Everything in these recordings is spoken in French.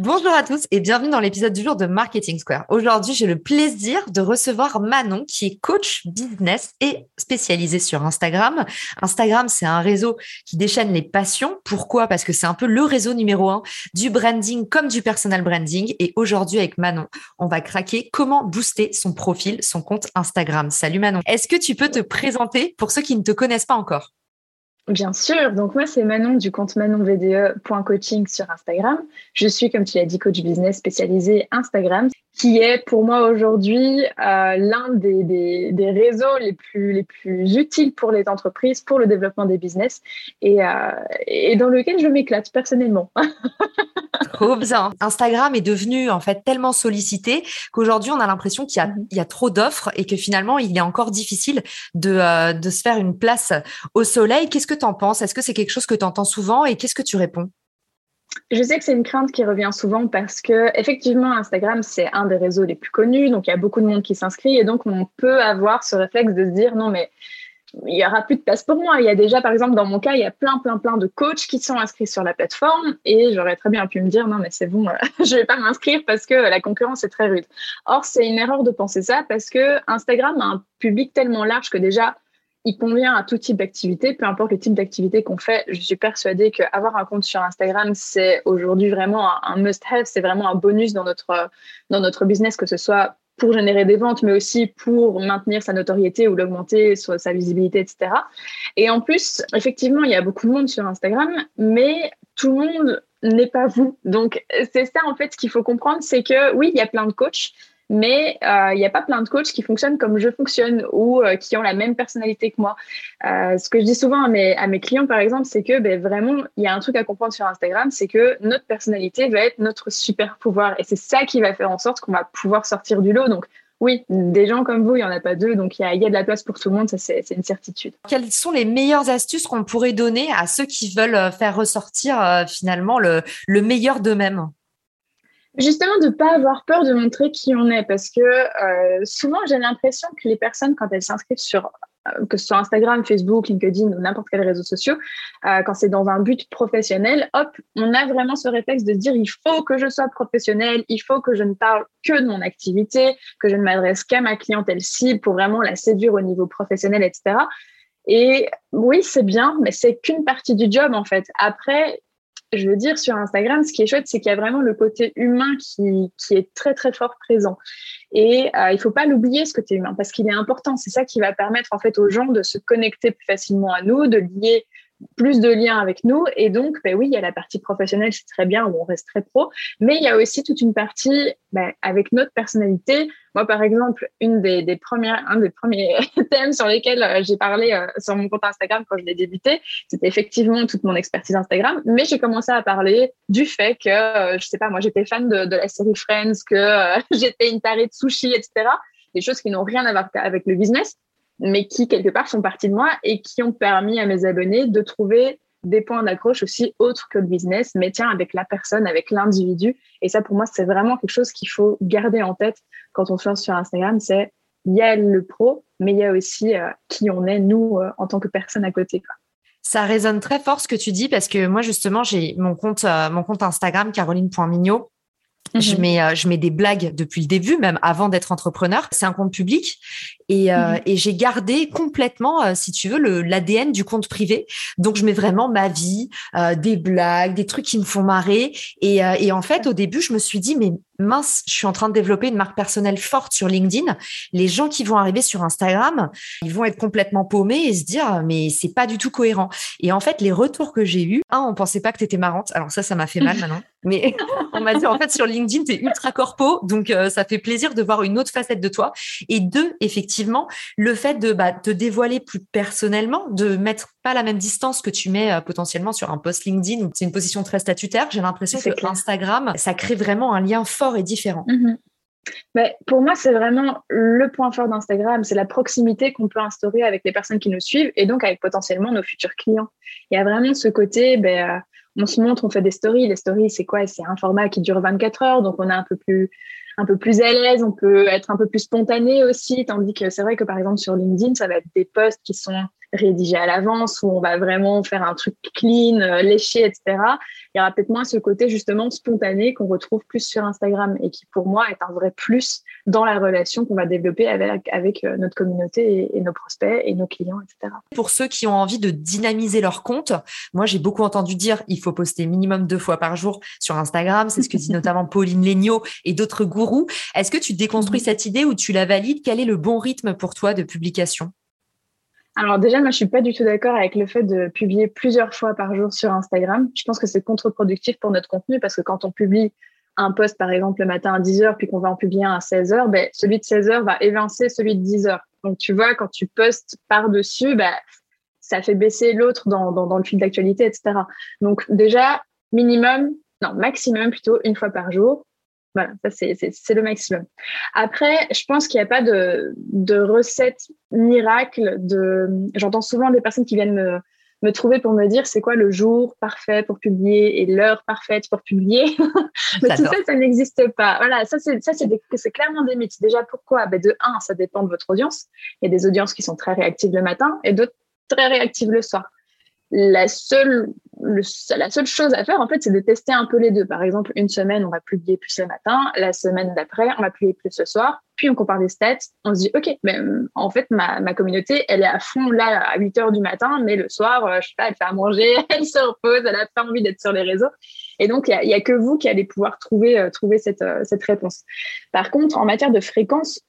Bonjour à tous et bienvenue dans l'épisode du jour de Marketing Square. Aujourd'hui, j'ai le plaisir de recevoir Manon qui est coach business et spécialisée sur Instagram. Instagram, c'est un réseau qui déchaîne les passions. Pourquoi? Parce que c'est un peu le réseau numéro un du branding comme du personal branding. Et aujourd'hui, avec Manon, on va craquer comment booster son profil, son compte Instagram. Salut Manon. Est-ce que tu peux te présenter pour ceux qui ne te connaissent pas encore? Bien sûr. Donc moi, c'est Manon du compte manonvde.coaching sur Instagram. Je suis, comme tu l'as dit, coach business spécialisé Instagram, qui est pour moi aujourd'hui euh, l'un des, des, des, réseaux les plus, les plus utiles pour les entreprises, pour le développement des business et, euh, et dans lequel je m'éclate personnellement. Trop bien. Instagram est devenu en fait tellement sollicité qu'aujourd'hui on a l'impression qu'il y, a, mhm. il y a trop d'offres et que finalement il est encore difficile de, euh, de se faire une place au soleil. Qu'est-ce que tu en penses? Est-ce que c'est quelque chose que tu entends souvent et qu'est-ce que tu réponds? Je sais que c'est une crainte qui revient souvent parce que effectivement Instagram c'est un des réseaux les plus connus, donc il y a beaucoup de monde qui s'inscrit et donc on peut avoir ce réflexe de se dire non mais il y aura plus de place pour moi. Il y a déjà, par exemple, dans mon cas, il y a plein, plein, plein de coachs qui sont inscrits sur la plateforme et j'aurais très bien pu me dire non, mais c'est bon, je vais pas m'inscrire parce que la concurrence est très rude. Or, c'est une erreur de penser ça parce que Instagram a un public tellement large que déjà, il convient à tout type d'activité, peu importe le type d'activité qu'on fait. Je suis persuadée qu'avoir un compte sur Instagram, c'est aujourd'hui vraiment un must-have, c'est vraiment un bonus dans notre, dans notre business, que ce soit pour générer des ventes, mais aussi pour maintenir sa notoriété ou l'augmenter, sa visibilité, etc. Et en plus, effectivement, il y a beaucoup de monde sur Instagram, mais tout le monde n'est pas vous. Donc, c'est ça, en fait, ce qu'il faut comprendre, c'est que oui, il y a plein de coachs, mais euh, il n'y a pas plein de coachs qui fonctionnent comme je fonctionne ou euh, qui ont la même personnalité que moi. Euh, ce que je dis souvent à mes, clients, par exemple, c'est que ben, vraiment, il y a un truc à comprendre sur Instagram, c'est que notre personnalité va être notre super pouvoir. Et c'est ça qui va faire en sorte qu'on va pouvoir sortir du lot. Donc, oui, des gens comme vous, il n'y en a pas deux, donc il y a, de la place pour tout le monde, ça c'est une certitude. Quelles sont les meilleures astuces qu'on pourrait donner à ceux qui veulent faire ressortir finalement le, le meilleur d'eux-mêmes? Justement, de ne pas avoir peur de montrer qui on est, parce que euh, souvent, j'ai l'impression que les personnes, quand elles s'inscrivent sur euh, que ce Instagram, Facebook, LinkedIn ou n'importe quel réseau social, euh, quand c'est dans un but professionnel, hop, on a vraiment ce réflexe de dire il faut que je sois professionnel, il faut que je ne parle que de mon activité, que je ne m'adresse qu'à ma clientèle cible pour vraiment la séduire au niveau professionnel, etc. Et oui, c'est bien, mais c'est qu'une partie du job en fait. Après, je veux dire, sur Instagram, ce qui est chouette, c'est qu'il y a vraiment le côté humain qui, qui est très, très fort présent. Et euh, il faut pas l'oublier, ce côté humain, parce qu'il est important. C'est ça qui va permettre, en fait, aux gens de se connecter plus facilement à nous, de lier plus de liens avec nous. Et donc, ben oui, il y a la partie professionnelle, c'est très bien, où on reste très pro, mais il y a aussi toute une partie ben, avec notre personnalité. Moi, par exemple, une des, des premières, un des premiers thèmes sur lesquels euh, j'ai parlé euh, sur mon compte Instagram quand je l'ai débuté, c'était effectivement toute mon expertise Instagram, mais j'ai commencé à parler du fait que, euh, je sais pas, moi, j'étais fan de, de, la série Friends, que j'étais une tarée de sushi, etc. Des choses qui n'ont rien à voir avec le business mais qui quelque part font partie de moi et qui ont permis à mes abonnés de trouver des points d'accroche aussi autres que le business, mais tiens, avec la personne, avec l'individu. Et ça, pour moi, c'est vraiment quelque chose qu'il faut garder en tête quand on se lance sur Instagram. C'est il y a le pro, mais il y a aussi euh, qui on est, nous, euh, en tant que personne à côté. Quoi. Ça résonne très fort ce que tu dis parce que moi, justement, j'ai mon compte, euh, mon compte Instagram, caroline.mignot. Je mhm. mets, je mets des blagues depuis le début, même avant d'être entrepreneur. C'est un compte public et, euh, mhm. et j'ai gardé complètement, euh, si tu veux, le l'ADN du compte privé. Donc je mets vraiment ma vie, euh, des blagues, des trucs qui me font marrer. Et, et en fait, au début, je me suis dit mais mince, je suis en train de développer une marque personnelle forte sur LinkedIn. Les gens qui vont arriver sur Instagram, ils vont être complètement paumés et se dire, mais c'est pas du tout cohérent. Et en fait, les retours que j'ai eus, un, on pensait pas que tu étais marrante. Alors ça, ça m'a fait mal maintenant. Mais on m'a dit, en fait, sur LinkedIn, tu es ultra corpo. Donc, euh, ça fait plaisir de voir une autre facette de toi. Et deux, effectivement, le fait de bah, te dévoiler plus personnellement, de mettre pas la même distance que tu mets euh, potentiellement sur un post LinkedIn où c'est une position très statutaire. J'ai l'impression que Instagram, ça crée vraiment un lien fort et différent. Mm-hmm. Mais pour moi, c'est vraiment le point fort d'Instagram, c'est la proximité qu'on peut instaurer avec les personnes qui nous suivent et donc avec potentiellement nos futurs clients. Il y a vraiment ce côté, ben, euh, on se montre, on fait des stories. Les stories, c'est quoi? C'est un format qui dure 24 heures, donc on est un peu plus un peu plus à l'aise, on peut être un peu plus spontané aussi, tandis que c'est vrai que par exemple sur LinkedIn, ça va être des posts qui sont rédigé à l'avance, où on va vraiment faire un truc clean, euh, léché, etc. Il y aura peut-être moins ce côté justement spontané qu'on retrouve plus sur Instagram et qui pour moi est un vrai plus dans la relation qu'on va développer avec, avec euh, notre communauté et, nos prospects et nos clients, etc. Pour ceux qui ont envie de dynamiser leur compte, moi j'ai beaucoup entendu dire il faut poster minimum deux fois par jour sur Instagram. C'est ce que dit notamment Pauline Legnaud et d'autres gourous. Est-ce que tu déconstruis cette idée ou tu la valides? Quel est le bon rythme pour toi de publication? Alors déjà, moi, je suis pas du tout d'accord avec le fait de publier plusieurs fois par jour sur Instagram. Je pense que c'est contre-productif pour notre contenu parce que quand on publie un post, par exemple, le matin à 10 heures, puis qu'on va en publier un à 16 heures, ben, celui de 16 heures va évincer celui de 10 heures. Donc, tu vois, quand tu postes par-dessus, ben, ça fait baisser l'autre dans le fil d'actualité, etc. Donc, déjà, minimum, non, maximum plutôt une fois par jour. Voilà, ça c'est le maximum. Après, je pense qu'il n'y a pas de, de recette miracle. De... J'entends souvent des personnes qui viennent me, me trouver pour me dire c'est quoi le jour parfait pour publier et l'heure parfaite pour publier. Mais tout ça, ça n'existe pas. Voilà, ça c'est clairement des mythes. Déjà, pourquoi? Ben De un, ça dépend de votre audience. Il y a des audiences qui sont très réactives le matin et d'autres très réactives le soir la seule, la seule chose à faire, en fait, c'est de tester un peu les deux. Par exemple, une semaine, on va publier plus le matin. La semaine d'après, on va publier plus le soir. Puis, on compare les stats. On se dit, OK, ben, en fait, ma, ma communauté, elle est à fond là à 8 heures du matin, mais le soir, euh, je sais pas, elle fait à manger, elle se repose, elle a pas envie d'être sur les réseaux. Et donc, il y a, que vous qui allez pouvoir trouver, euh, trouver cette, euh, cette réponse. Par contre, en matière de fréquence,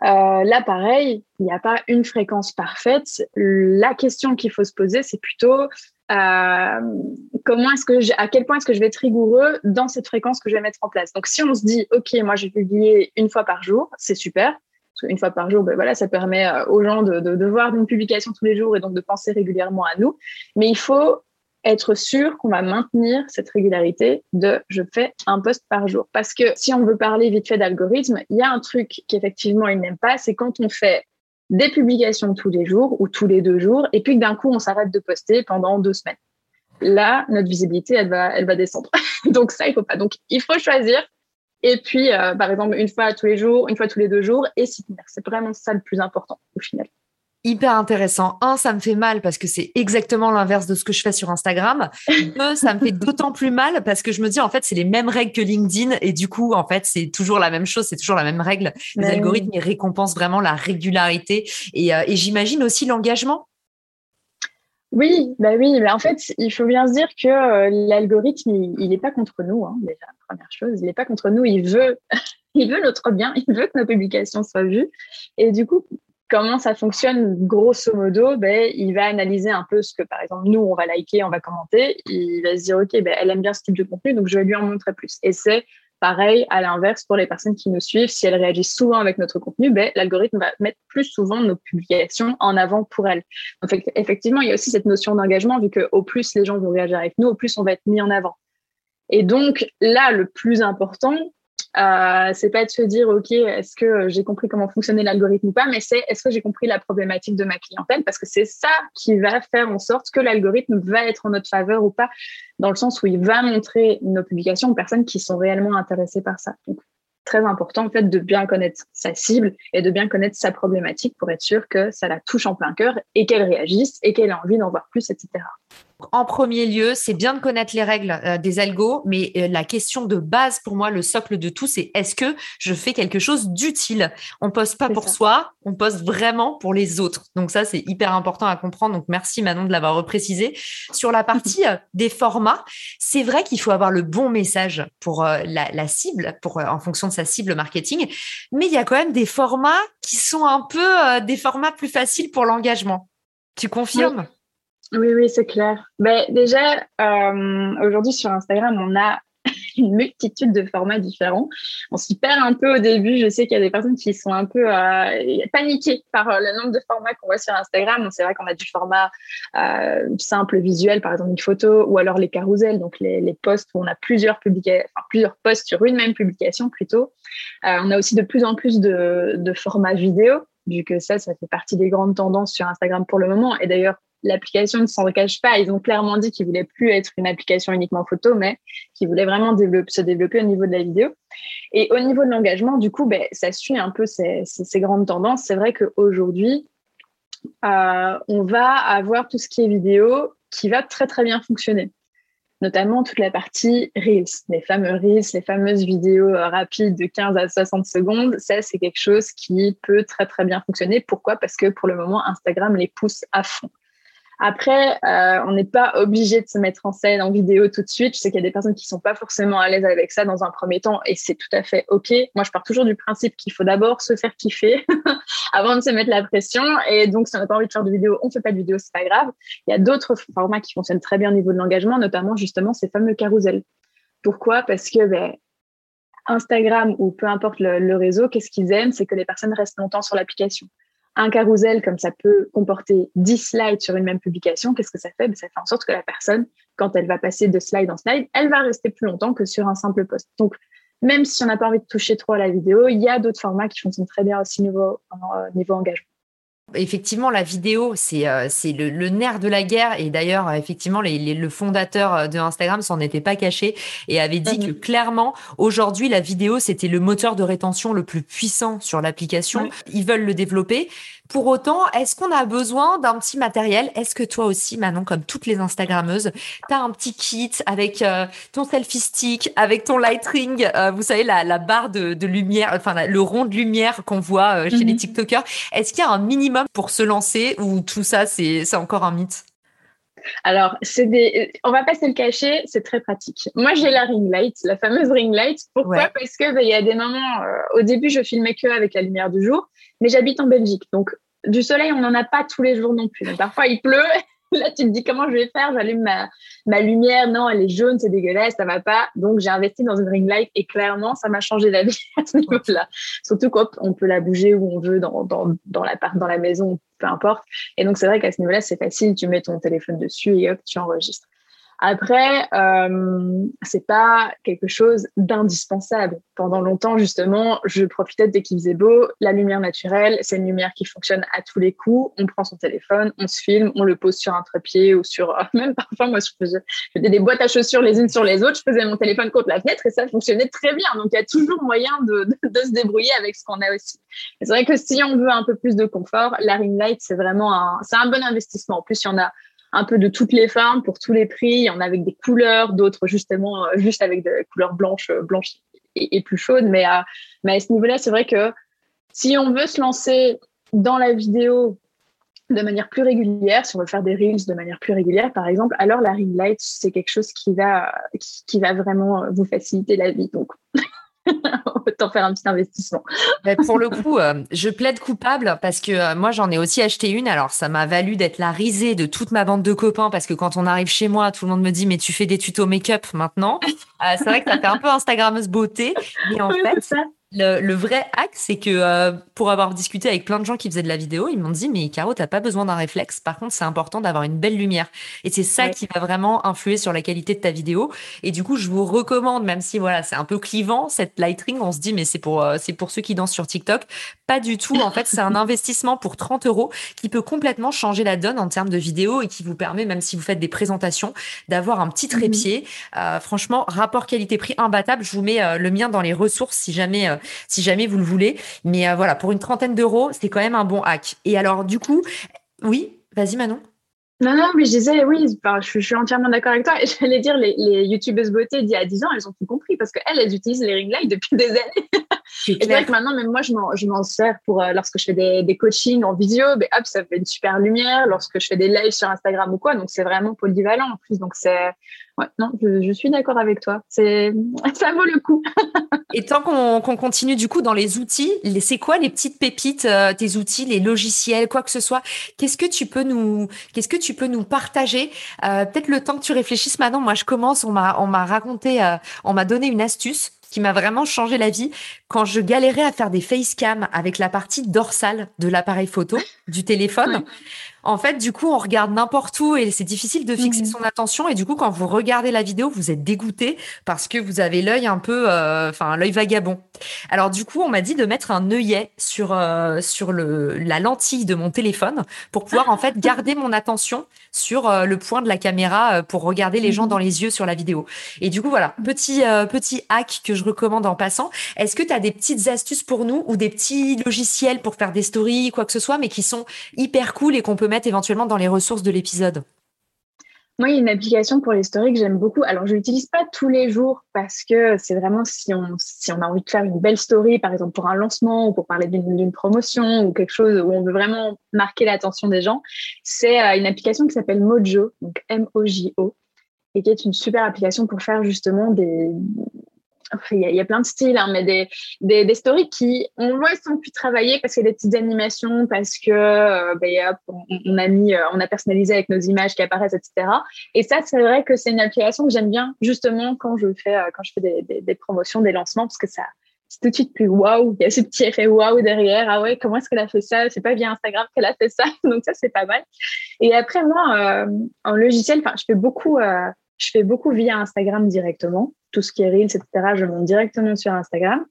là, pareil, il n'y a pas une fréquence parfaite. La question qu'il faut se poser, c'est plutôt comment est-ce que à quel point est-ce que je vais être rigoureux dans cette fréquence que je vais mettre en place? Donc, si on se dit, ok, moi, je vais publier une fois par jour, c'est super. Parce qu'une fois par jour, ben voilà, ça permet euh, aux gens de, de, voir une publication tous les jours et donc de penser régulièrement à nous. Mais il faut être sûr qu'on va maintenir cette régularité de je fais un post par jour. Parce que si on veut parler vite fait d'algorithme, il y a un truc qu'effectivement il n'aime pas, c'est quand on fait des publications tous les jours ou tous les deux jours et puis que d'un coup on s'arrête de poster pendant deux semaines. Là, notre visibilité, elle va, elle va descendre. Donc ça, il faut pas. Donc il faut choisir. Et puis, euh, par exemple, une fois tous les jours, une fois tous les deux jours, et c'est vraiment ça le plus important au final hyper intéressant. Un, ça me fait mal parce que c'est exactement l'inverse de ce que je fais sur Instagram. Deux, ça me fait d'autant plus mal parce que je me dis en fait c'est les mêmes règles que LinkedIn et du coup en fait c'est toujours la même chose, c'est toujours la même règle. Les algorithmes ils récompensent vraiment la régularité et, euh, et j'imagine aussi l'engagement. Oui, bah oui, mais en fait, il faut bien se dire que euh, l'algorithme, il n'est pas contre nous, hein, déjà, première chose, il n'est pas contre nous, il veut, il veut notre bien, il veut que nos publications soient vues. Et du coup, comment ça fonctionne grosso modo ben, Il va analyser un peu ce que, par exemple, nous, on va liker, on va commenter. Il va se dire, OK, ben, elle aime bien ce type de contenu, donc je vais lui en montrer plus. Et c'est pareil à l'inverse pour les personnes qui nous suivent. Si elles réagissent souvent avec notre contenu, ben, l'algorithme va mettre plus souvent nos publications en avant pour elles. Donc, effectivement, il y a aussi cette notion d'engagement, vu qu'au plus les gens vont réagir avec nous, au plus on va être mis en avant. Et donc, là, le plus important, euh, c'est pas de se dire, OK, est-ce que j'ai compris comment fonctionnait l'algorithme ou pas, mais c'est est-ce que j'ai compris la problématique de ma clientèle? Parce que c'est ça qui va faire en sorte que l'algorithme va être en notre faveur ou pas, dans le sens où il va montrer nos publications aux personnes qui sont réellement intéressées par ça. Donc, très important en fait de bien connaître sa cible et de bien connaître sa problématique pour être sûr que ça la touche en plein cœur et qu'elle réagisse et qu'elle ait envie d'en voir plus, etc. en premier lieu, c'est bien de connaître les règles euh, des algos, mais euh, la question de base pour moi, le socle de tout, c'est est-ce que je fais quelque chose d'utile? On poste pas pour soi, on poste vraiment pour les autres. Donc ça, c'est hyper important à comprendre. Donc merci Manon de l'avoir reprécisé. Sur la partie euh, des formats, c'est vrai qu'il faut avoir le bon message pour la, cible, pour en fonction de sa cible marketing, mais il y a quand même des formats qui sont un peu des formats plus faciles pour l'engagement. Tu confirmes? oui, oui, c'est clair. Ben, déjà, euh, aujourd'hui sur Instagram, on a une multitude de formats différents. On s'y perd un peu au début. Je sais qu'il y a des personnes qui sont un peu euh, paniquées par euh, le nombre de formats qu'on voit sur Instagram. C'est vrai qu'on a du format simple, visuel, par exemple une photo, ou alors les carousels, donc les, posts où on a plusieurs plusieurs posts sur une même publication plutôt. On a aussi de plus en plus de, de formats vidéo vu que ça, ça fait partie des grandes tendances sur Instagram pour le moment. Et d'ailleurs, l'application ne s'en cache pas. Ils ont clairement dit qu'ils voulaient plus être une application uniquement photo, mais qu'ils voulaient vraiment se développer au niveau de la vidéo. Et au niveau de l'engagement, du coup, ben, ça suit un peu ces, grandes tendances. C'est vrai qu'aujourd'hui, euh, on va avoir tout ce qui est vidéo qui va très très bien fonctionner notamment toute la partie Reels, les fameux Reels, les fameuses vidéos euh, rapides de 15 à 60 secondes. Ça, c'est quelque chose qui peut très, très bien fonctionner. Pourquoi? Parce que pour le moment, Instagram les pousse à fond. Après, euh, on n'est pas obligé de se mettre en scène en vidéo tout de suite. Je sais qu'il y a des personnes qui sont pas forcément à l'aise avec ça dans un premier temps et c'est tout à fait OK. Moi, je pars toujours du principe qu'il faut d'abord se faire kiffer avant de se mettre la pression. Et donc, si on n'a pas envie de faire de vidéo, on fait pas de vidéo, c'est pas grave. Il y a d'autres formats qui fonctionnent très bien au niveau de l'engagement, notamment justement ces fameux carousels. Pourquoi? Parce que ben, Instagram ou peu importe le réseau, qu'est-ce qu'ils aiment? C'est que les personnes restent longtemps sur l'application un carousel, comme ça peut comporter 10 slides sur une même publication, qu'est-ce que ça fait? Ben, Ça fait en sorte que la personne, quand elle va passer de slide en slide, elle va rester plus longtemps que sur un simple post. Donc, même si on n'a pas envie de toucher trop à la vidéo, il y a d'autres formats qui fonctionnent très bien aussi niveau, euh, niveau engagement. Effectivement, la vidéo, c'est euh, c'est le, le, nerf de la guerre. Et d'ailleurs, effectivement, les, le fondateur euh, de Instagram s'en était pas caché et avait dit mhm. que clairement, aujourd'hui, la vidéo, c'était le moteur de rétention le plus puissant sur l'application. Ils veulent le développer. Pour autant, est-ce qu'on a besoin d'un petit matériel? Est-ce que toi aussi, Manon, comme toutes les Instagrammeuses, tu as un petit kit avec euh, ton selfie stick, avec ton light ring, vous savez, la, la barre de, de, lumière, enfin, le rond de lumière qu'on voit chez les mhm. TikTokers? Est-ce qu'il y a un minimum pour se lancer ou tout ça, c'est encore un mythe? Alors, c'est des, on va pas se le cacher, c'est très pratique. Moi, j'ai la ring light, la fameuse ring light. Pourquoi? Parce que ben, il y a des moments. Euh, au début, je filmais que avec la lumière du jour, mais j'habite en Belgique, donc du soleil, on n'en a pas tous les jours non plus. parfois, il pleut Là, tu te dis comment je vais faire? J'allume ma, lumière. Non, elle est jaune, c'est dégueulasse, ça va pas. Donc, j'ai investi dans une ring light et clairement, ça m'a changé la vie à ce niveau-là. Surtout quand on peut la bouger où on veut dans, la, dans la maison, peu importe. Et donc, c'est vrai qu'à ce niveau-là, c'est facile. Tu mets ton téléphone dessus et hop, tu enregistres. Après, euh, c'est pas quelque chose d'indispensable. Pendant longtemps, justement, je profitais dès qu'il faisait beau. La lumière naturelle, c'est une lumière qui fonctionne à tous les coups. On prend son téléphone, on se filme, on le pose sur un trépied ou sur même parfois moi je faisais, des boîtes à chaussures les unes sur les autres. Je faisais mon téléphone contre la fenêtre et ça fonctionnait très bien. Donc il y a toujours moyen de, se débrouiller avec ce qu'on a aussi. C'est vrai que si on veut un peu plus de confort, la ring light c'est vraiment un, c'est un bon investissement. En plus, il y en a un peu de toutes les formes pour tous les prix. Il y en a avec des couleurs, d'autres justement euh, juste avec des couleurs blanches, euh, blanches et, plus chaudes. Mais à, mais ce niveau-là, c'est vrai que si on veut se lancer dans la vidéo de manière plus régulière, si on veut faire des reels de manière plus régulière, par exemple, alors la ring light, c'est quelque chose qui va, qui va vraiment vous faciliter la vie. Donc, Autant faire un petit investissement. pour le coup, euh, je plaide coupable parce que euh, moi, j'en ai aussi acheté une. Alors, ça m'a valu d'être la risée de toute ma bande de copains parce que quand on arrive chez moi, tout le monde me dit Mais tu fais des tutos make-up maintenant. Euh, c'est vrai que ça fait un peu Instagrammeuse beauté. Mais en fait, le, vrai hack, c'est que euh, pour avoir discuté avec plein de gens qui faisaient de la vidéo, ils m'ont dit mais Caro, t'as pas besoin d'un réflexe. Par contre, c'est important d'avoir une belle lumière. Et c'est ça qui va vraiment influer sur la qualité de ta vidéo. Et du coup, je vous recommande, même si voilà, c'est un peu clivant cette lightring, on se dit mais c'est pour euh, c'est pour ceux qui dansent sur TikTok. Pas du tout. En fait, c'est un investissement pour 30 euros qui peut complètement changer la donne en termes de vidéo et qui vous permet, même si vous faites des présentations, d'avoir un petit mhm. trépied. Euh, franchement, rapport qualité-prix imbattable. Je vous mets le mien dans les ressources si jamais si jamais vous le voulez. Mais euh, voilà, pour une trentaine d'euros, c'est quand même un bon hack. Et alors, du coup, oui, vas-y Manon. Non, non, mais je disais, oui, je, suis entièrement d'accord avec toi. Et j'allais dire, les, youtubeuses beauté d'il y a 10 ans, elles ont tout compris parce qu'elles, elles utilisent les ring lights depuis des années. c'est vrai que maintenant, même moi, je m'en sers pour, euh, lorsque je fais des, des coachings en visio, ben, hop, ça fait une super lumière. Lorsque je fais des lives sur Instagram ou quoi, donc c'est vraiment polyvalent en plus. Donc c'est, ouais, non, je, suis d'accord avec toi. C'est, ça vaut le coup. et tant qu'on continue du coup dans les outils, c'est quoi les petites pépites, euh, tes outils, les logiciels, quoi que ce soit? Qu'est-ce que tu peux nous, qu'est-ce que tu peux nous partager? Euh, Peut-être le temps que tu réfléchisses maintenant. Moi, je commence. On m'a, on m'a raconté, on m'a donné une astuce qui m'a vraiment changé la vie quand je galérais à faire des facecam avec la partie dorsale de l'appareil photo du téléphone. En fait, du coup, on regarde n'importe où et c'est difficile de fixer mhm. son attention. Et du coup, quand vous regardez la vidéo, vous êtes dégoûté parce que vous avez l'œil un peu, euh, enfin, l'œil vagabond. Alors, du coup, on m'a dit de mettre un œillet sur euh, sur le la lentille de mon téléphone pour pouvoir en fait garder mon attention sur euh, le point de la caméra pour regarder les gens mhm. dans les yeux sur la vidéo. Et du coup, voilà, petit petit hack que je recommande en passant. Est-ce que tu as des petites astuces pour nous ou des petits logiciels pour faire des stories, quoi que ce soit, mais qui sont hyper cool et qu'on peut éventuellement dans les ressources de l'épisode moi, il y a une application pour les stories que j'aime beaucoup. Alors, je l'utilise pas tous les jours parce que c'est vraiment si on, si on a envie de faire une belle story, par exemple pour un lancement ou pour parler d'une promotion ou quelque chose où on veut vraiment marquer l'attention des gens. C'est euh, une application qui s'appelle Mojo, donc M-O-J-O, et qui est une super application pour faire justement des, il y, a plein de styles, hein, mais des, des, des, stories qui, on voit, sont plus travaillées parce qu'il y a des petites animations, parce que euh, ben, on, a mis, euh, on a personnalisé avec nos images qui apparaissent, etc. Et ça, c'est vrai que c'est une application que j'aime bien justement quand je fais, euh, quand je fais des, des, promotions, des lancements, parce que ça, c'est tout de suite plus waouh. Il y a ce petit effet waouh derrière. Ah ouais, comment est-ce qu'elle a fait ça? C'est pas via Instagram qu'elle a fait ça. Donc ça, c'est pas mal. Et après, moi, en logiciel, enfin, je fais beaucoup, je fais beaucoup via Instagram directement. Tout ce qui est Reels, etc., je monte directement sur Instagram.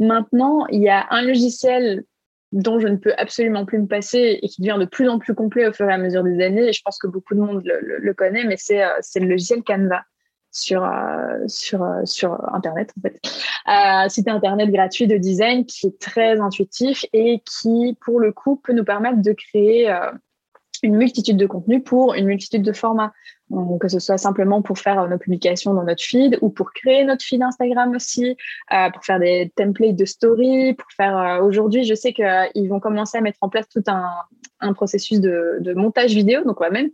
Maintenant, il y a un logiciel dont je ne peux absolument plus me passer et qui devient de plus en plus complet au fur et à mesure des années. Et je pense que beaucoup de monde le, connaît, mais c'est euh, le logiciel Canva sur euh, sur euh, sur internet en fait site internet gratuit de design qui est très intuitif et qui pour le coup peut nous permettre de créer une multitude de contenus pour une multitude de formats. Que ce soit simplement pour faire nos publications dans notre feed ou pour créer notre feed Instagram aussi, euh, pour faire des templates de story, pour faire. Euh, aujourd'hui, je sais qu'ils vont commencer à mettre en place tout un, un processus de, de, montage vidéo. Donc, on va même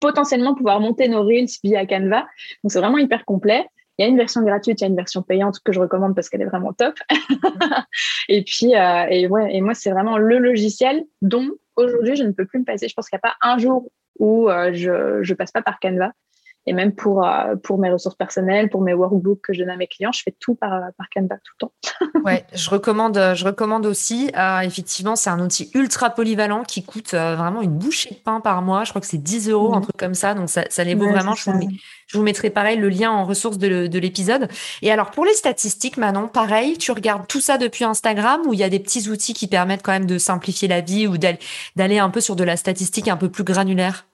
potentiellement pouvoir monter nos reels via Canva. Donc, c'est vraiment hyper complet. Il y a une version gratuite, il y a une version payante que je recommande parce qu'elle est vraiment top. et puis, euh, et, ouais, et moi, c'est vraiment le logiciel dont aujourd'hui, je ne peux plus me passer. Je pense qu'il n'y a pas un jour où euh, je ne passe pas par Canva. Et même pour, euh, pour mes ressources personnelles, pour mes workbooks que je donne à mes clients, je fais tout par, par Canva tout le temps. ouais, je recommande, je recommande aussi. Euh, effectivement, c'est un outil ultra polyvalent qui coûte vraiment une bouchée de pain par mois. Je crois que c'est 10 euros, un truc comme ça. Donc, ça, ça les vaut vraiment. Je vous, je vous, mettrai pareil le lien en ressources de, de l'épisode. Et alors, pour les statistiques, Manon, pareil, tu regardes tout ça depuis Instagram ou il y a des petits outils qui permettent quand même de simplifier la vie ou d'aller un peu sur de la statistique un peu plus granulaire?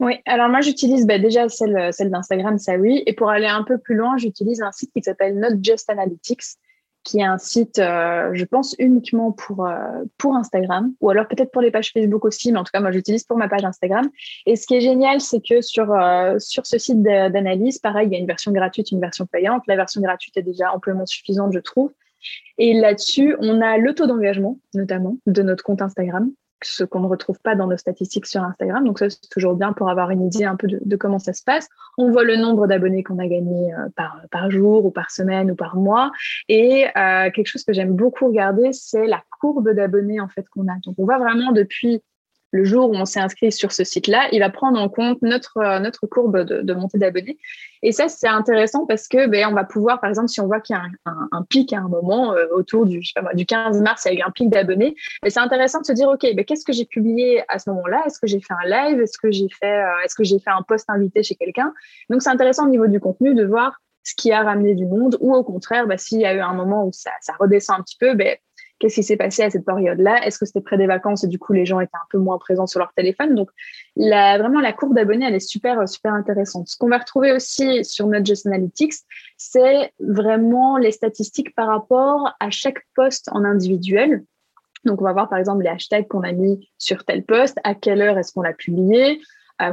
Oui, alors moi j'utilise bah, déjà celle, celle d'Instagram, ça oui. Et pour aller un peu plus loin, j'utilise un site qui s'appelle Not Just Analytics, qui est un site, euh, je pense, uniquement pour, euh, pour Instagram, ou alors peut-être pour les pages Facebook aussi, mais en tout cas, moi j'utilise pour ma page Instagram. Et ce qui est génial, c'est que euh, sur ce site d'analyse, pareil, il y a une version gratuite, une version payante. La version gratuite est déjà amplement suffisante, je trouve. Et là-dessus, on a le taux d'engagement, notamment, de notre compte Instagram ce qu'on ne retrouve pas dans nos statistiques sur Instagram. Donc ça, c'est toujours bien pour avoir une idée un peu de, comment ça se passe. On voit le nombre d'abonnés qu'on a gagné euh, par, jour ou par semaine ou par mois. Et euh, quelque chose que j'aime beaucoup regarder, c'est la courbe d'abonnés en fait qu'on a. Donc on voit vraiment depuis le jour où on s'est inscrit sur ce site-là, il va prendre en compte notre, euh, notre courbe de, montée d'abonnés. Et ça, c'est intéressant parce que ben, on va pouvoir, par exemple, si on voit qu'il y a un, pic à un moment euh, autour du, du 15 mars, il y a eu un pic d'abonnés, mais ben, c'est intéressant de se dire, OK, ben, qu'est-ce que j'ai publié à ce moment-là? Est-ce que j'ai fait un live? Est-ce que j'ai fait, euh, est-ce que j'ai fait un post invité chez quelqu'un? Donc, c'est intéressant au niveau du contenu de voir ce qui a ramené du monde ou au contraire, ben, s'il y a eu un moment où ça, ça redescend un petit peu, ben, qu'est-ce qui s'est passé à cette période-là? Est-ce que c'était près des vacances et du coup les gens étaient un peu moins présents sur leur téléphone? Donc la, vraiment la courbe d'abonnés elle est super super intéressante. Ce qu'on va retrouver aussi sur notre Just Analytics, c'est vraiment les statistiques par rapport à chaque poste en individuel. Donc on va voir par exemple les hashtags qu'on a mis sur tel poste, à quelle heure est-ce qu'on l'a publié,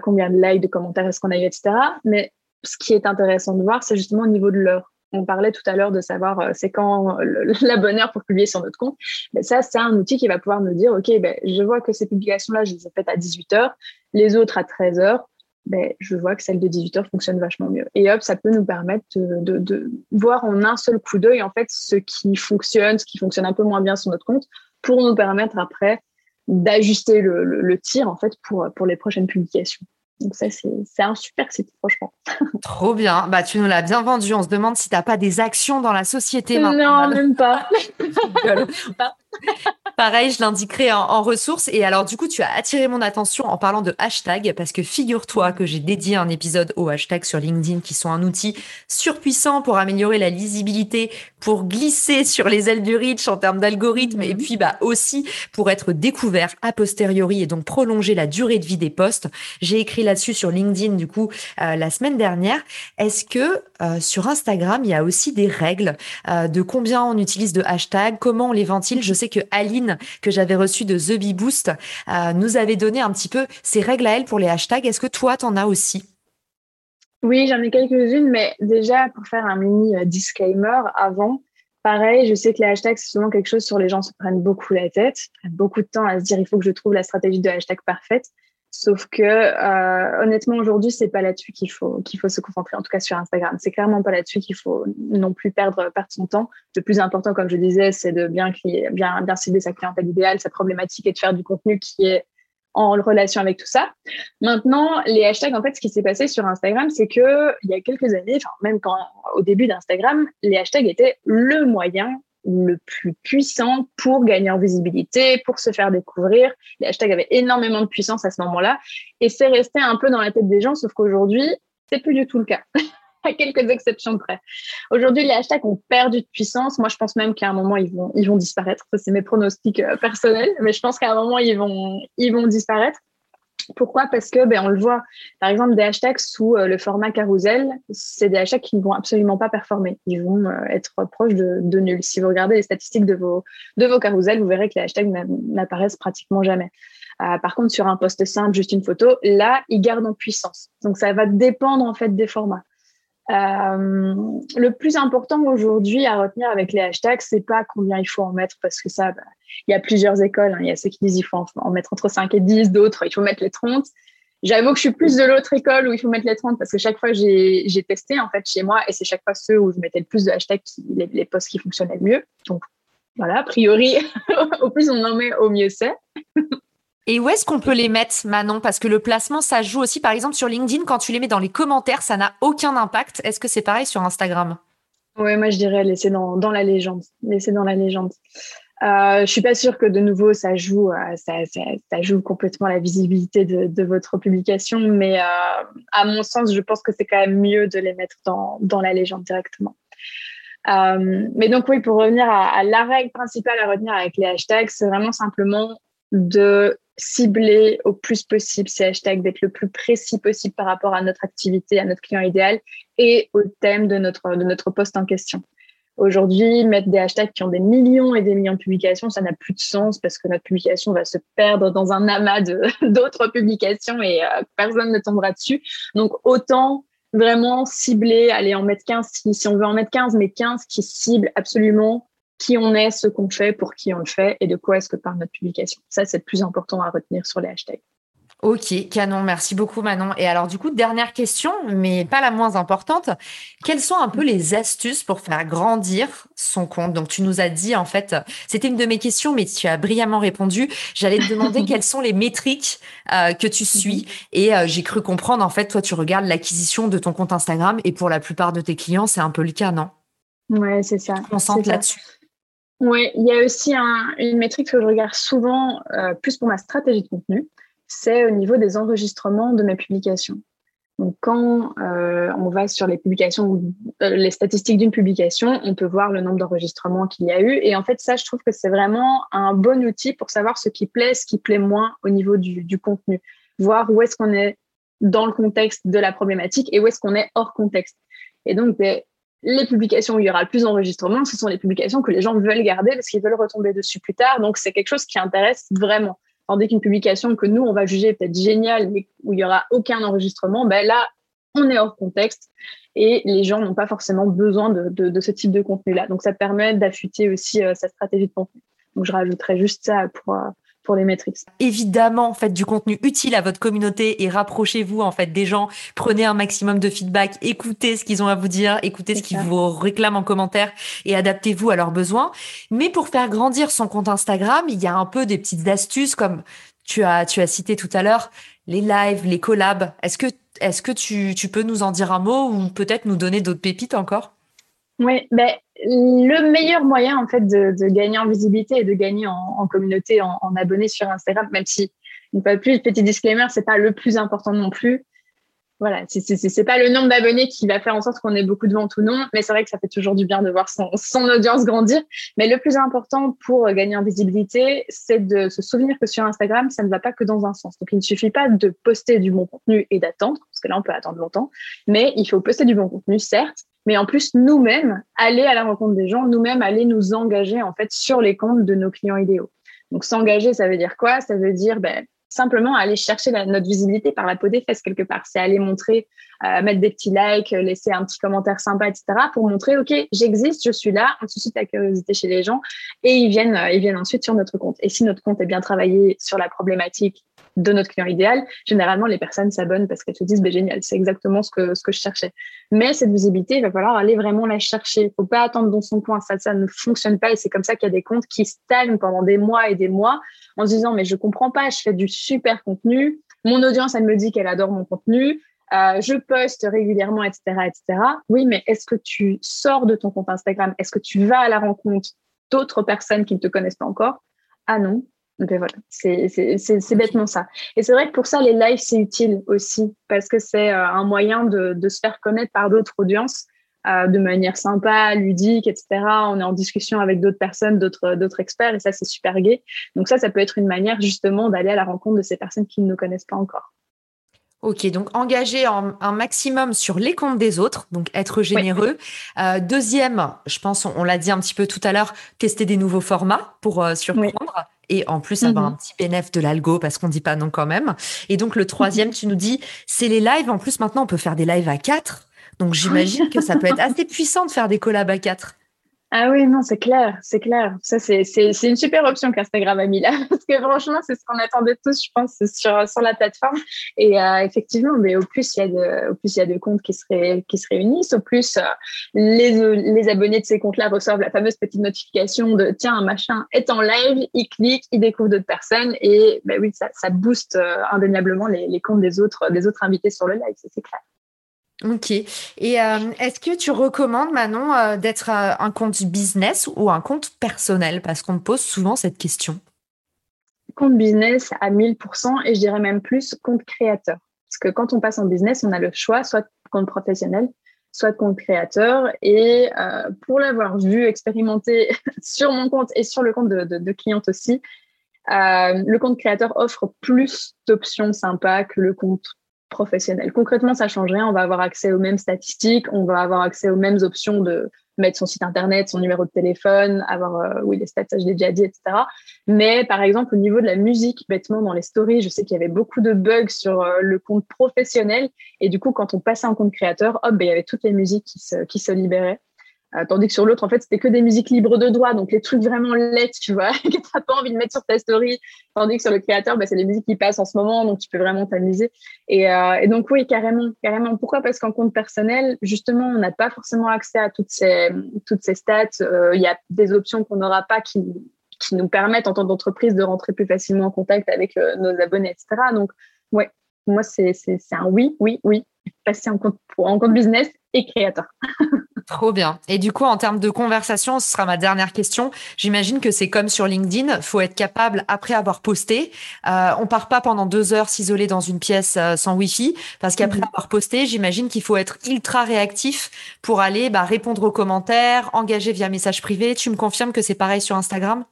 combien de likes, de commentaires est-ce qu'on a eu, etc. Mais ce qui est intéressant de voir, c'est justement au niveau de l'heure. On parlait tout à l'heure de savoir c'est quand la bonne heure pour publier sur notre compte. Mais ça, c'est un outil qui va pouvoir nous dire, OK, ben, je vois que ces publications-là, je les ai faites à 18 heures, les autres à 13 heures ben, je vois que celle de 18 heures fonctionne vachement mieux. Et hop, ça peut nous permettre de, voir en un seul coup d'œil, en fait, ce qui fonctionne, ce qui fonctionne un peu moins bien sur notre compte, pour nous permettre après d'ajuster le, tir, en fait, pour les prochaines publications. Donc ça, c'est un super site, franchement. Trop bien. Bah, tu nous l'as bien vendu. On se demande si tu n'as pas des actions dans la société maintenant. Non, même pas. Pareil, je l'indiquerai en, ressources. Et alors, du coup, tu as attiré mon attention en parlant de hashtag parce que figure-toi que j'ai dédié un épisode aux hashtags sur LinkedIn qui sont un outil surpuissant pour améliorer la lisibilité, pour glisser sur les ailes du reach en termes d'algorithme et mhm. puis bah aussi pour être découvert a posteriori et donc prolonger la durée de vie des posts. J'ai écrit là-dessus sur LinkedIn du coup euh, la semaine dernière. Est-ce que euh, sur Instagram, il y a aussi des règles euh, de combien on utilise de hashtags, comment on les ventile Je sais que Aline que j'avais reçue de The Bee Boost nous avait donné un petit peu ses règles à elle pour les hashtags. Est-ce que toi, tu en as aussi? Oui, j'en ai quelques-unes, mais déjà pour faire un mini euh, disclaimer avant, pareil, je sais que les hashtags, c'est souvent quelque chose sur les gens se prennent beaucoup la tête, beaucoup de temps à se dire il faut que je trouve la stratégie de hashtag parfaite. Sauf que euh, honnêtement aujourd'hui c'est pas là-dessus qu'il faut qu'il faut se concentrer en tout cas sur Instagram c'est clairement pas là-dessus qu'il faut non plus perdre perdre son temps le plus important comme je disais c'est de bien bien bien cibler sa clientèle idéale sa problématique et de faire du contenu qui est en relation avec tout ça. Maintenant, les hashtags, en fait, ce qui s'est passé sur Instagram, c'est que il y a quelques années, enfin même quand au début d'Instagram, les hashtags étaient le moyen le plus puissant pour gagner en visibilité, pour se faire découvrir. Les hashtags avaient énormément de puissance à ce moment-là, et c'est resté un peu dans la tête des gens, sauf qu'aujourd'hui, c'est plus du tout le cas. à quelques exceptions près. Aujourd'hui, les hashtags ont perdu de puissance. Moi, je pense même qu'à un moment, ils vont, ils vont disparaître. Ça, c'est mes pronostics euh, personnels, mais je pense qu'à un moment, ils vont, ils vont disparaître. Pourquoi? Parce que, ben, on le voit, par exemple, des hashtags sous euh, le format carousel, c'est des hashtags qui ne vont absolument pas performer. Ils vont euh, être proches de, de nul. Si vous regardez les statistiques de vos, de vos carousels, vous verrez que les hashtags n'apparaissent pratiquement jamais. par contre, sur un post simple, juste une photo, là, ils gardent en puissance. Donc, ça va dépendre en fait des formats. Euh, le plus important aujourd'hui à retenir avec les hashtags, c'est pas combien il faut en mettre parce que ça, bah, il y a plusieurs écoles. Hein. Il y a ceux qui disent il faut en, mettre entre 5 et 10, d'autres il faut mettre les 30. J'avoue que je suis plus de l'autre école où il faut mettre les 30 parce que chaque fois j'ai testé en fait chez moi et c'est chaque fois ceux où je mettais le plus de hashtags, les, les posts qui fonctionnaient le mieux. Donc voilà, a priori, au plus on en met, au mieux c'est. Et où est-ce qu'on peut les mettre, Manon? Parce que le placement, ça joue aussi, par exemple, sur LinkedIn, quand tu les mets dans les commentaires, ça n'a aucun impact. Est-ce que c'est pareil sur Instagram? Oui, moi je dirais laisser dans, la légende. Laisser dans la légende. Euh, je suis pas sûre que de nouveau ça joue, euh, ça, joue complètement la visibilité de, votre publication, mais euh, à mon sens, je pense que c'est quand même mieux de les mettre dans, la légende directement. Mais donc oui, pour revenir à, à, la règle principale à retenir avec les hashtags, c'est vraiment simplement de cibler au plus possible ces hashtags, d'être le plus précis possible par rapport à notre activité, à notre client idéal et au thème de notre, de notre poste en question. Aujourd'hui, mettre des hashtags qui ont des millions et des millions de publications, ça n'a plus de sens parce que notre publication va se perdre dans un amas d'autres publications et euh, personne ne tombera dessus. Donc, autant vraiment cibler, aller en mettre 15 si, si on veut en mettre 15, mais 15 qui ciblent absolument qui on est, ce qu'on fait, pour qui on le fait et de quoi est-ce que parle notre publication. Ça, c'est le plus important à retenir sur les hashtags. Ok, canon, merci beaucoup Manon. Et alors du coup, dernière question, mais pas la moins importante, quelles sont un peu les astuces pour faire grandir son compte? Donc tu nous as dit en fait, c'était une de mes questions, mais tu as brillamment répondu. J'allais te demander quelles sont les métriques euh, que tu suis, et euh, j'ai cru comprendre en fait, toi tu regardes l'acquisition de ton compte Instagram, et pour la plupart de tes clients, c'est un peu le cas, non? Ouais, c'est ça. On sent là-dessus. Oui, il y a aussi une métrique que je regarde souvent, euh, plus pour ma stratégie de contenu, c'est au niveau des enregistrements de mes publications. Donc, quand euh, on va sur les publications, euh, les statistiques d'une publication, on peut voir le nombre d'enregistrements qu'il y a eu. Et en fait, ça, je trouve que c'est vraiment un bon outil pour savoir ce qui plaît, ce qui plaît moins au niveau du, du contenu. Voir où est-ce qu'on est dans le contexte de la problématique et où est-ce qu'on est hors contexte. Et donc, ben, les publications où il y aura le plus d'enregistrements, ce sont les publications que les gens veulent garder parce qu'ils veulent retomber dessus plus tard. Donc, c'est quelque chose qui intéresse vraiment. dès qu'une publication que nous, on va juger peut-être géniale, mais où il n'y aura aucun enregistrement, ben là, on est hors contexte et les gens n'ont pas forcément besoin de, ce type de contenu-là. Donc, ça permet d'affûter aussi sa stratégie de contenu. Donc, je rajouterais juste ça pour, pour les métriques. Évidemment, faites du contenu utile à votre communauté et rapprochez-vous en fait des gens. Prenez un maximum de feedback, écoutez ce qu'ils ont à vous dire, écoutez ce qu'ils vous réclament en commentaire et adaptez-vous à leurs besoins. Mais pour faire grandir son compte Instagram, il y a un peu des petites astuces comme tu as tu as cité tout à l'heure les lives, les collabs. Est-ce que est-ce que tu, tu peux nous en dire un mot ou peut-être nous donner d'autres pépites encore? Oui, ben, le meilleur moyen en fait de, gagner en visibilité et de gagner en, communauté, en, abonnés sur Instagram, même si une fois plus, petit disclaimer, c'est pas le plus important non plus. Voilà, c'est pas le nombre d'abonnés qui va faire en sorte qu'on ait beaucoup de ventes ou non, mais c'est vrai que ça fait toujours du bien de voir son, son audience grandir. Mais le plus important pour gagner en visibilité, c'est de se souvenir que sur Instagram, ça ne va pas que dans un sens. Donc, il ne suffit pas de poster du bon contenu et d'attendre, parce que là, on peut attendre longtemps, mais il faut poster du bon contenu, certes, mais en plus nous-mêmes aller à la rencontre des gens, nous-mêmes aller nous engager en fait sur les comptes de nos clients idéaux. Donc s'engager, ça veut dire quoi? Ça veut dire ben, simplement aller chercher notre visibilité par la peau des fesses quelque part. C'est aller montrer, euh, mettre des petits likes, laisser un petit commentaire sympa, etc. pour montrer, OK, j'existe, je suis là, on suscite la curiosité chez les gens et ils viennent, euh, ils viennent ensuite sur notre compte. Et si notre compte est bien travaillé sur la problématique de notre client idéal, généralement, les personnes s'abonnent parce qu'elles se disent, ben, génial, c'est exactement ce que, ce que je cherchais. Mais cette visibilité, il va falloir aller vraiment la chercher. Il faut pas attendre dans son coin. Ça, ça ne fonctionne pas. Et c'est comme ça qu'il y a des comptes qui stagnent pendant des mois et des mois en se disant, mais je comprends pas, je fais du super contenu. Mon audience, elle me dit qu'elle adore mon contenu. Euh, je poste régulièrement, etc., etc. Oui, mais est-ce que tu sors de ton compte Instagram? Est-ce que tu vas à la rencontre d'autres personnes qui ne te connaissent pas encore? Ah non, voilà, c'est bêtement ça. Et c'est vrai que pour ça, les lives, c'est utile aussi, parce que c'est euh, un moyen de, de, se faire connaître par d'autres audiences euh, de manière sympa, ludique, etc. On est en discussion avec d'autres personnes, d'autres experts, et ça, c'est super gai. Donc ça, ça peut être une manière justement d'aller à la rencontre de ces personnes qui ne nous connaissent pas encore. Ok, donc engager un maximum sur les comptes des autres, donc être généreux. Euh, deuxième, je pense, on, l'a dit un petit peu tout à l'heure, tester des nouveaux formats pour euh, surprendre. Et en plus, avoir mhm. un petit bénéfice de l'algo parce qu'on dit pas non quand même. Et donc, le troisième, tu nous dis, c'est les lives. En plus, maintenant, on peut faire des lives à quatre. Donc, j'imagine que ça peut être assez puissant de faire des collabs à quatre. Ah oui, non, c'est clair, c'est clair. Ça, c'est, une super option qu'Instagram a mis là, parce que franchement, c'est ce qu'on attendait tous, je pense, sur, sur la plateforme. Et euh, effectivement, mais au plus il y a de, au plus il y a de comptes qui se, qui se réunissent, au plus euh, les, les abonnés de ces comptes-là reçoivent la fameuse petite notification de tiens, un machin est en live, ils cliquent, ils découvrent d'autres personnes, et ben oui, ça, ça booste euh, indéniablement les, les comptes des autres, des autres invités sur le live, c'est clair. Ok. Et euh, est-ce que tu recommandes, Manon, euh, d'être euh, un compte business ou un compte personnel? Parce qu'on me pose souvent cette question. Compte business à 1000% et je dirais même plus compte créateur. Parce que quand on passe en business, on a le choix soit de compte professionnel, soit de compte créateur. Et pour l'avoir vu, expérimenté sur mon compte et sur le compte de, de, de cliente aussi, le compte créateur offre plus d'options sympas que le compte professionnel. Concrètement, ça change rien. On va avoir accès aux mêmes statistiques, on va avoir accès aux mêmes options de mettre son site internet, son numéro de téléphone, avoir euh, oui les stats, ça je l'ai déjà dit, etc. Mais par exemple au niveau de la musique, bêtement dans les stories, je sais qu'il y avait beaucoup de bugs sur euh, le compte professionnel et du coup quand on passait en compte créateur, hop, ben, il y avait toutes les musiques qui se, qui se libéraient. Euh, tandis que sur l'autre, en fait, c'était que des musiques libres de droit, donc les trucs vraiment laids, tu vois, que tu n'as pas envie de mettre sur ta story. Tandis que sur le créateur, bah, c'est les musiques qui passent en ce moment, donc tu peux vraiment t'amuser. Et, euh, et, donc oui, carrément, carrément. Pourquoi? Parce qu'en compte personnel, justement, on n'a pas forcément accès à toutes ces, toutes ces stats. Euh, il y a des options qu'on n'aura pas qui, qui nous permettent en tant qu'entreprise de rentrer plus facilement en contact avec nos abonnés, etc. Donc, ouais, moi, c'est un oui, oui, oui. Passer en compte, en compte business et créateur. Trop bien. Et du coup, en termes de conversation, ce sera ma dernière question. J'imagine que c'est comme sur LinkedIn, faut être capable après avoir posté. Euh, on part pas pendant deux heures s'isoler dans une pièce euh, sans Wi-Fi, parce qu'après mhm. avoir posté, j'imagine qu'il faut être ultra réactif pour aller bah, répondre aux commentaires, engager via message privé. Tu me confirmes que c'est pareil sur Instagram?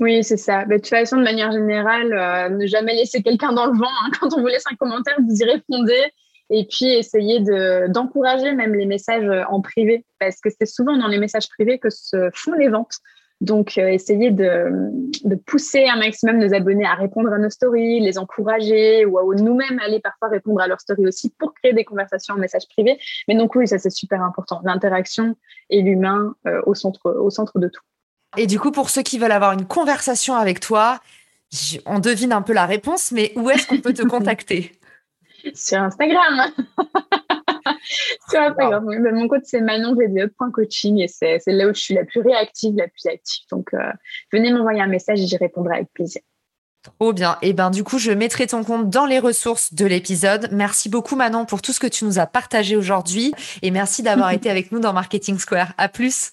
Oui, c'est ça. de toute façon, de manière générale, euh, ne jamais laisser quelqu'un dans le vent. Hein. Quand on vous laisse un commentaire, vous y répondez et puis essayer de d'encourager même les messages en privé parce que c'est souvent dans les messages privés que se font les ventes. Donc, essayer de, de, pousser un maximum nos abonnés à répondre à nos stories, les encourager ou à nous-mêmes aller parfois répondre à leurs stories aussi pour créer des conversations en message privé. Mais donc oui, ça c'est super important. L'interaction et l'humain au, centre, au centre de tout. Et du coup, pour ceux qui veulent avoir une conversation avec toi, on devine un peu la réponse, mais où est-ce qu'on peut te contacter? Sur Instagram. Sur Instagram. Mon compte, c'est manonvde.coaching et c'est là où je suis la plus réactive, la plus active. Donc, euh, venez m'envoyer un message et j'y répondrai avec plaisir. Trop bien. Et eh ben du coup, je mettrai ton compte dans les ressources de l'épisode. Merci beaucoup Manon pour tout ce que tu nous as partagé aujourd'hui et merci d'avoir été avec nous dans Marketing Square. À plus.